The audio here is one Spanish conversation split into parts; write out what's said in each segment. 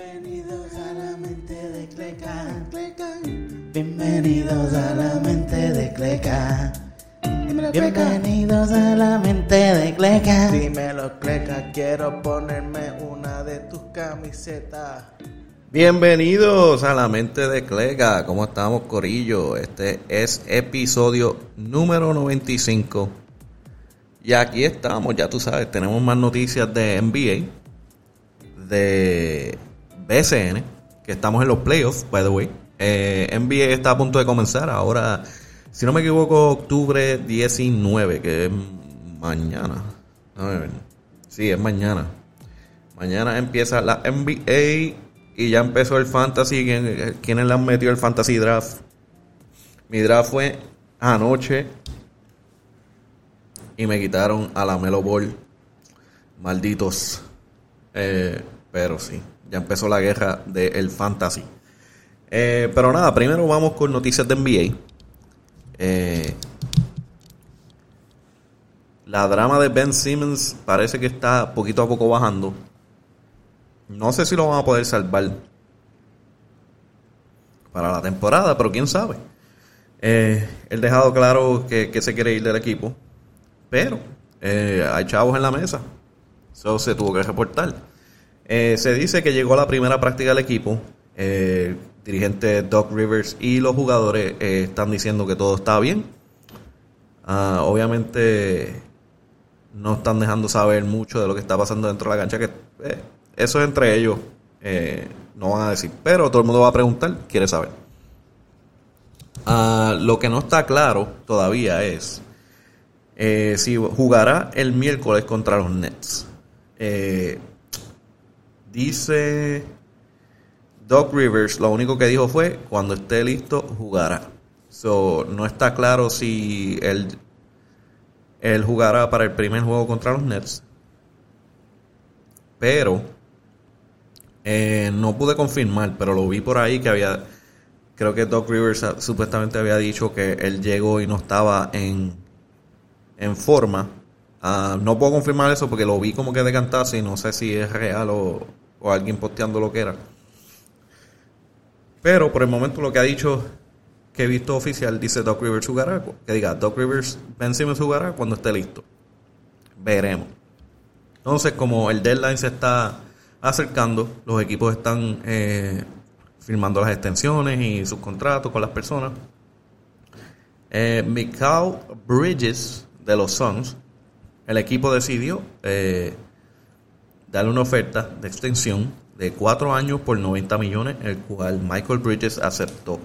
Bienvenidos a la mente de Cleca. Bienvenidos a la mente de Cleca. Bienvenidos a la mente de Cleca. Dímelo, Cleca, quiero ponerme una de tus camisetas. Bienvenidos a la mente de Clega. ¿Cómo estamos, Corillo? Este es episodio número 95. Y aquí estamos, ya tú sabes, tenemos más noticias de NBA, de BCN, que estamos en los playoffs, by the way. Eh, NBA está a punto de comenzar ahora, si no me equivoco, octubre 19, que es mañana. Sí, es mañana. Mañana empieza la NBA y ya empezó el fantasy. ¿Quién- ¿Quiénes le han metido el fantasy draft? Mi draft fue anoche y me quitaron a la Melo Ball. Malditos. Eh, pero sí, ya empezó la guerra del fantasy. Eh, pero nada, primero vamos con noticias de NBA. Eh, la drama de Ben Simmons parece que está poquito a poco bajando. No sé si lo van a poder salvar para la temporada, pero quién sabe. Eh, él dejado claro que, que se quiere ir del equipo, pero eh, hay chavos en la mesa. Eso se tuvo que reportar. Eh, se dice que llegó la primera práctica del equipo. Eh, el dirigente Doc Rivers y los jugadores eh, están diciendo que todo está bien. Ah, obviamente no están dejando saber mucho de lo que está pasando dentro de la cancha, que eh, eso es entre ellos, eh, no van a decir, pero todo el mundo va a preguntar, quiere saber. Ah, lo que no está claro todavía es eh, si jugará el miércoles contra los Nets. Eh, dice Doc Rivers, lo único que dijo fue, cuando esté listo, jugará. So, no está claro si él, jugará para el primer juego contra los Nets. Pero eh, no pude confirmar, pero lo vi por ahí que había, creo que Doc Rivers ah, supuestamente había dicho que él llegó y no estaba en, en forma. Ah, no puedo confirmar eso porque lo vi como que de cantarse y no sé si es real o, o alguien posteando lo que era. Pero por el momento lo que ha dicho que he visto oficial dice Doc Rivers jugará, que diga Doc Rivers Ben Simmons jugará cuando esté listo. Veremos. Entonces, como el deadline se está acercando, los equipos están eh, firmando las extensiones y sus contratos con las personas. Eh, Bridges de los Suns, el equipo decidió eh, darle una oferta de extensión de 4 años por 90 millones, el cual Michael Bridges aceptó.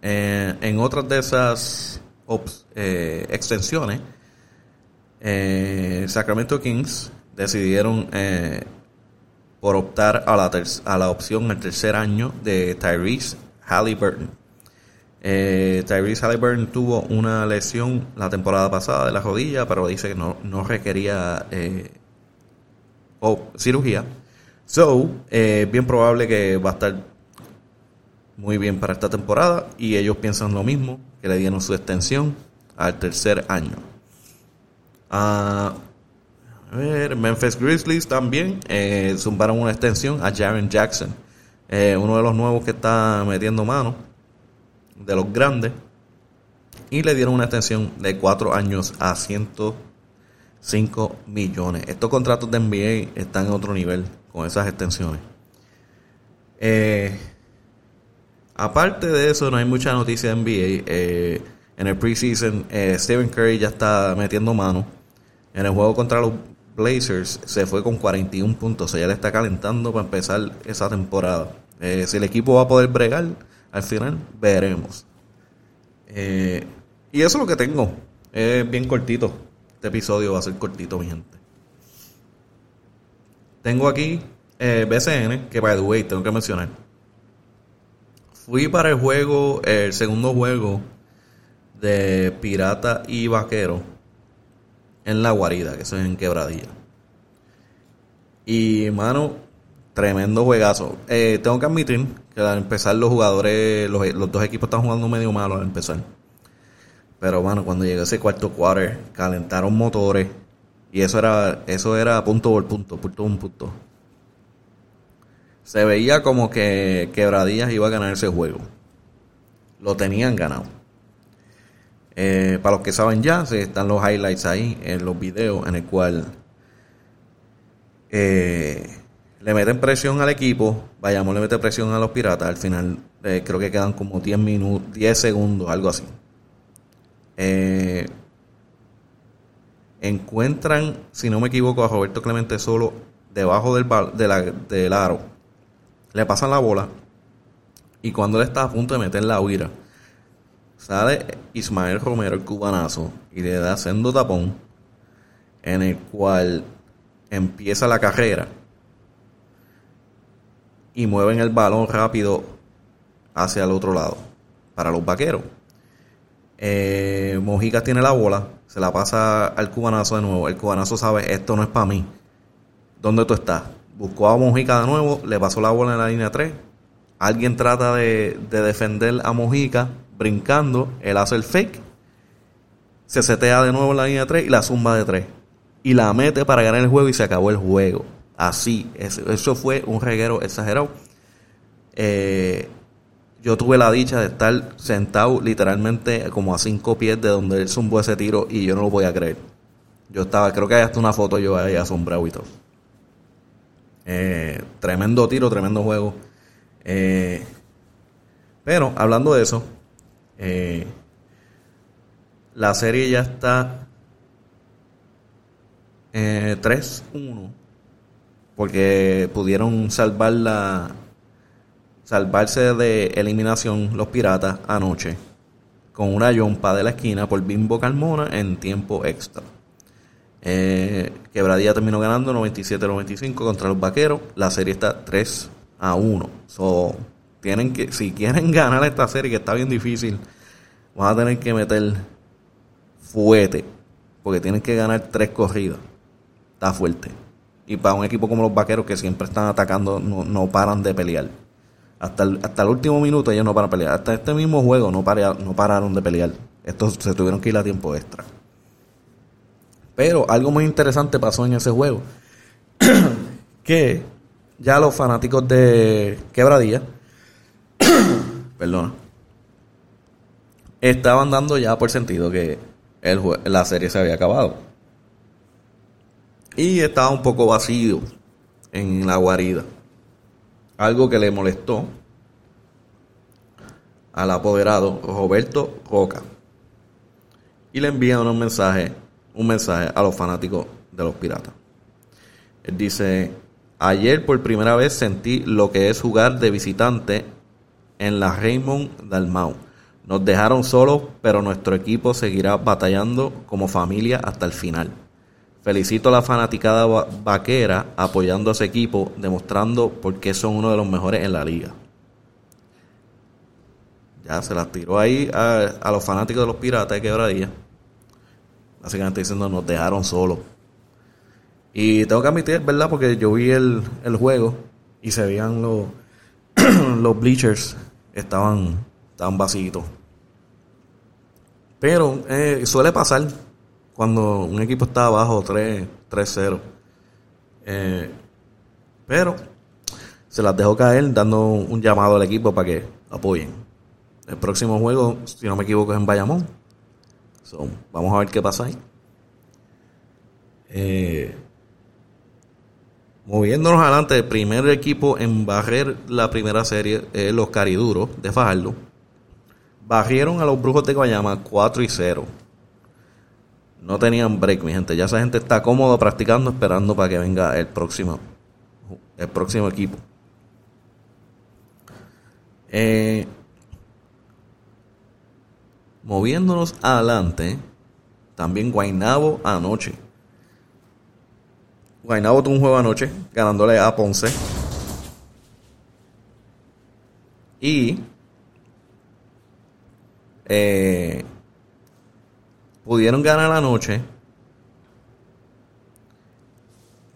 Eh, en otras de esas ops- eh, extensiones, eh, Sacramento Kings decidieron por optar a la, a la opción el tercer año de Tyrese Halliburton. Eh, Tyrese Halliburton tuvo una lesión la temporada pasada de la rodilla, pero dice que no, no requería eh, cirugía. So, eh, bien probable que va a estar muy bien para esta temporada y ellos piensan lo mismo, que le dieron su extensión al tercer año. Ah, a ver, Memphis Grizzlies también eh, zumbaron una extensión a Jaren Jackson, eh, uno de los nuevos que está metiendo mano, de los grandes, y le dieron una extensión de 4 años a 105 millones. Estos contratos de NBA están en otro nivel con esas extensiones. Eh, aparte de eso, no hay mucha noticia de NBA. Eh, en el preseason, eh, Stephen Curry ya está metiendo mano. En el juego contra los Blazers se fue con 41 puntos. O sea, ya le está calentando para empezar esa temporada. Eh, si el equipo va a poder bregar, al final veremos. Eh, y eso es lo que tengo. Es bien cortito. Este episodio va a ser cortito, mi gente. Tengo aquí eh, BCN, que by the way, tengo que mencionar. Fui para el juego, el segundo juego de Pirata y Vaquero en La Guarida, que eso es en Quebradilla. Y, mano, tremendo juegazo. Eh, tengo que admitir que al empezar los jugadores, los, los dos equipos están jugando medio malo al empezar. Pero, mano, cuando llegó ese cuarto quarter, calentaron motores. Y eso era, eso era punto por punto, punto por punto. Se veía como que Quebradías iba a ganar ese juego. Lo tenían ganado. Eh, para los que saben ya, están los highlights ahí en los videos en el cual eh, le meten presión al equipo. Vayamos, le mete presión a los piratas. Al final eh, creo que quedan como 10 minutos, 10 segundos, algo así. encuentran, si no me equivoco, a Roberto Clemente solo debajo del, del aro. Le pasan la bola. Y cuando él está a punto de meter la huira, sale Ismael Romero, el cubanazo, y le da sendo tapón, en el cual empieza la carrera y mueven el balón rápido hacia el otro lado para los vaqueros. Eh, Mojica tiene la bola, se la pasa al cubanazo de nuevo. El cubanazo sabe, esto no es para mí. ¿Dónde tú estás? Buscó a Mojica de nuevo, le pasó la bola en la línea 3. Alguien trata de, de defender a Mojica brincando, él hace el fake, se setea de nuevo en la línea 3 y la zumba de 3. Y la mete para ganar el juego y se acabó el juego. Así, eso, fue un reguero exagerado. Eh, yo tuve la dicha de estar sentado literalmente como a cinco pies de donde él zumbó ese tiro y yo no lo podía creer. Yo estaba, creo que hay hasta una foto yo ahí asombrado y todo. Eh, tremendo tiro, tremendo juego. Eh, pero hablando de eso, la serie ya está 3-1 porque pudieron salvar la, salvarse de eliminación los piratas anoche con una yompa de la esquina por Bimbo Carmona en tiempo extra. Eh, Quebradía terminó ganando 97-95 contra los vaqueros. La serie está 3 a 1. So, tienen que, si quieren ganar esta serie, que está bien difícil, van a tener que meter fuete. Porque tienen que ganar tres corridas. Está fuerte. Y para un equipo como los vaqueros que siempre están atacando, no, no paran de pelear. Hasta el, hasta el último minuto ellos no paran de pelear. Hasta este mismo juego no, no pararon de pelear. Estos se tuvieron que ir a tiempo extra. Pero algo muy interesante pasó en ese juego. que ya los fanáticos de Quebradilla, perdona, estaban dando ya por sentido que el, la serie se había acabado. Y estaba un poco vacío en la guarida. Algo que le molestó al apoderado Roberto Roca. Y le envían un mensaje, un mensaje a los fanáticos de los piratas. Él dice, ayer por primera vez sentí lo que es jugar de visitante en la Raymond Dalmau. Nos dejaron solos, pero nuestro equipo seguirá batallando como familia hasta el final. Felicito a la fanaticada vaquera apoyando a ese equipo, demostrando por qué son uno de los mejores en la liga. Ya se las tiró ahí a, los fanáticos de los piratas de quebradilla. Básicamente diciendo, nos dejaron solos. Y tengo que admitir, ¿verdad? Porque yo vi el, juego y se veían los, los bleachers, estaban, estaban vacíos. Pero eh, suele pasar cuando un equipo está abajo 3-0. Eh, pero se las dejó caer dando un llamado al equipo para que apoyen. El próximo juego, si no me equivoco, es en Bayamón. vamos a ver qué pasa ahí. Eh, moviéndonos adelante, el primer equipo en barrer la primera serie es los Cariduros de Fajardo. Barrieron a los Brujos de Guayama 4 y 0 no tenían break, mi gente. Ya esa gente está cómodo practicando, esperando para que venga el próximo, el próximo equipo. Eh, moviéndonos adelante, también Guainabo anoche. Guainabo tuvo un juego anoche, ganándole a Ponce. Y eh, pudieron ganar la noche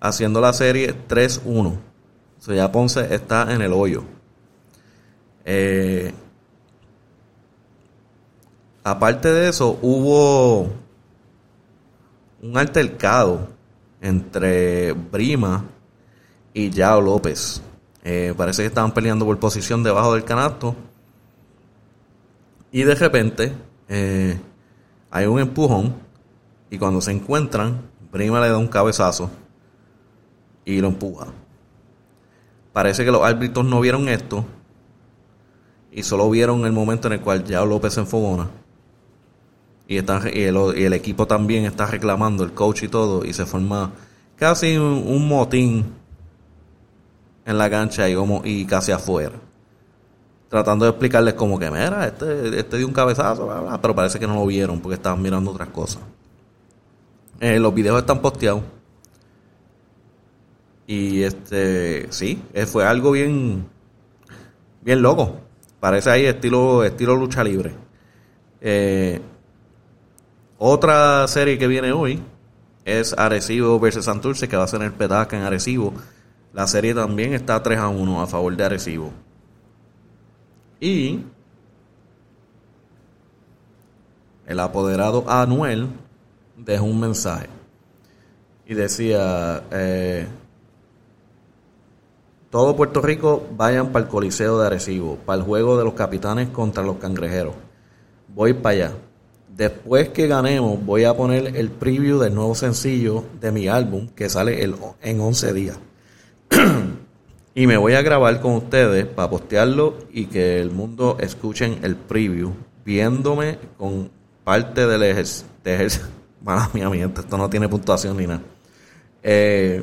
haciendo la serie 3-1. O sea, ya Ponce está en el hoyo. Eh, aparte de eso, hubo un altercado entre Brima y Yao López Eh, parece que estaban peleando por posición debajo del canasto. Y de repente eh, hay un empujón. Y cuando se encuentran, Brima le da un cabezazo y lo empuja. Parece que los árbitros no vieron esto y solo vieron el momento en el cual ya López se enfogona. Y, y, el, equipo también está reclamando, el coach y todo, y se forma casi un, motín en la cancha y, y casi afuera. Tratando de explicarles como que, mira, este, este dio un cabezazo, pero parece que no lo vieron porque estaban mirando otras cosas. Eh, los videos están posteados. Y este, sí, eh, fue algo bien, bien loco. Parece ahí estilo, estilo lucha libre. Eh, otra serie que viene hoy es Arecibo versus Santurce, que va a ser el Petaca en Arecibo. La serie también está 3 a 1 a favor de Arecibo. Y el apoderado Anuel dejó un mensaje y decía, eh, todo Puerto Rico vayan para el Coliseo de Arecibo, para el juego de los capitanes contra los cangrejeros. Voy para allá. Después que ganemos, voy a poner el preview del nuevo sencillo de mi álbum que sale el, en 11 días. y me voy a grabar con ustedes para postearlo y que el mundo escuchen el preview, viéndome con parte del ejército. Mala mía, esto no tiene puntuación ni nada. Eh,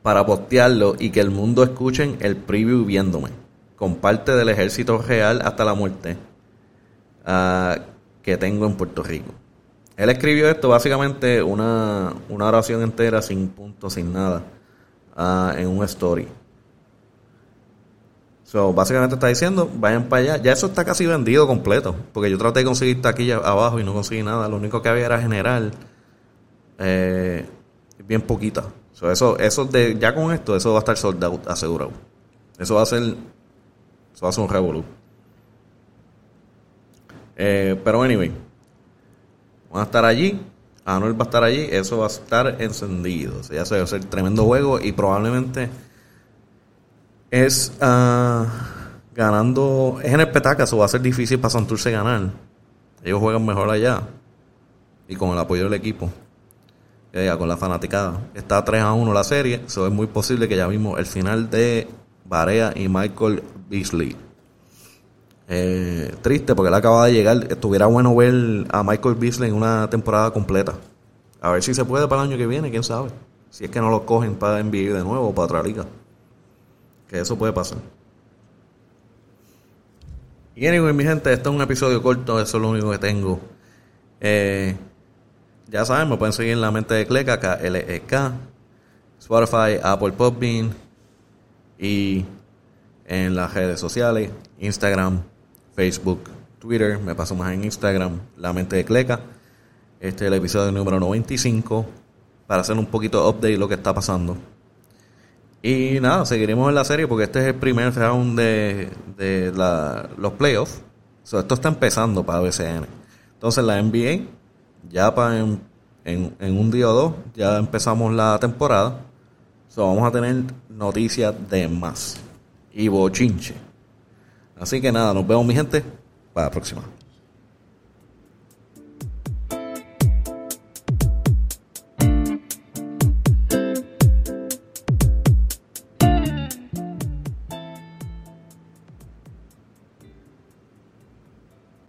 para postearlo y que el mundo escuchen el preview viéndome, con parte del ejército real hasta la muerte ah, que tengo en Puerto Rico. Él escribió esto básicamente una, una oración entera sin punto, sin nada, ah, en un story. So, básicamente está diciendo, vayan para allá. Ya eso está casi vendido completo. Porque yo traté de conseguir taquilla abajo y no conseguí nada. Lo único que había era general. Eh, bien poquita eso, eso de, ya con esto, eso va a estar sold out asegurado. Eso va a ser, eso va a ser un revolú. Eh, pero anyway, van a estar allí. Anuel va a estar allí. Eso va a estar encendido. Ya se va a ser tremendo juego y probablemente es uh, ganando. Es en el eso va a ser difícil para Santurce ganar. Ellos juegan mejor allá y con el apoyo del equipo con la fanaticada. Está 3 a 1 la serie, eso es muy posible que ya vimos el final de Barea y Michael Beasley. Eh, triste porque él acaba de llegar. Estuviera bueno ver a Michael Beasley en una temporada completa. A ver si se puede para el año que viene, quién sabe. Si es que no lo cogen para enviar de nuevo para otra liga. Que eso puede pasar. Y anyway, mi gente, este es un episodio corto, eso es lo único que tengo. Eh, ya saben, me pueden seguir en la mente de Cleca, K-L-E-K, Spotify, Apple Podbean y en las redes sociales, Instagram, Facebook, Twitter, me paso más en Instagram, la mente de Cleca. Este es el episodio número 95 para hacer un poquito de update de lo que está pasando. Y nada, seguiremos en la serie porque este es el primer round de, de los playoffs. esto está empezando para BCN. Entonces la NBA ya para en, en, un día o dos ya empezamos la temporada. So, vamos a tener noticias de más y bochinche. Así que nada, nos vemos mi gente. Para la próxima.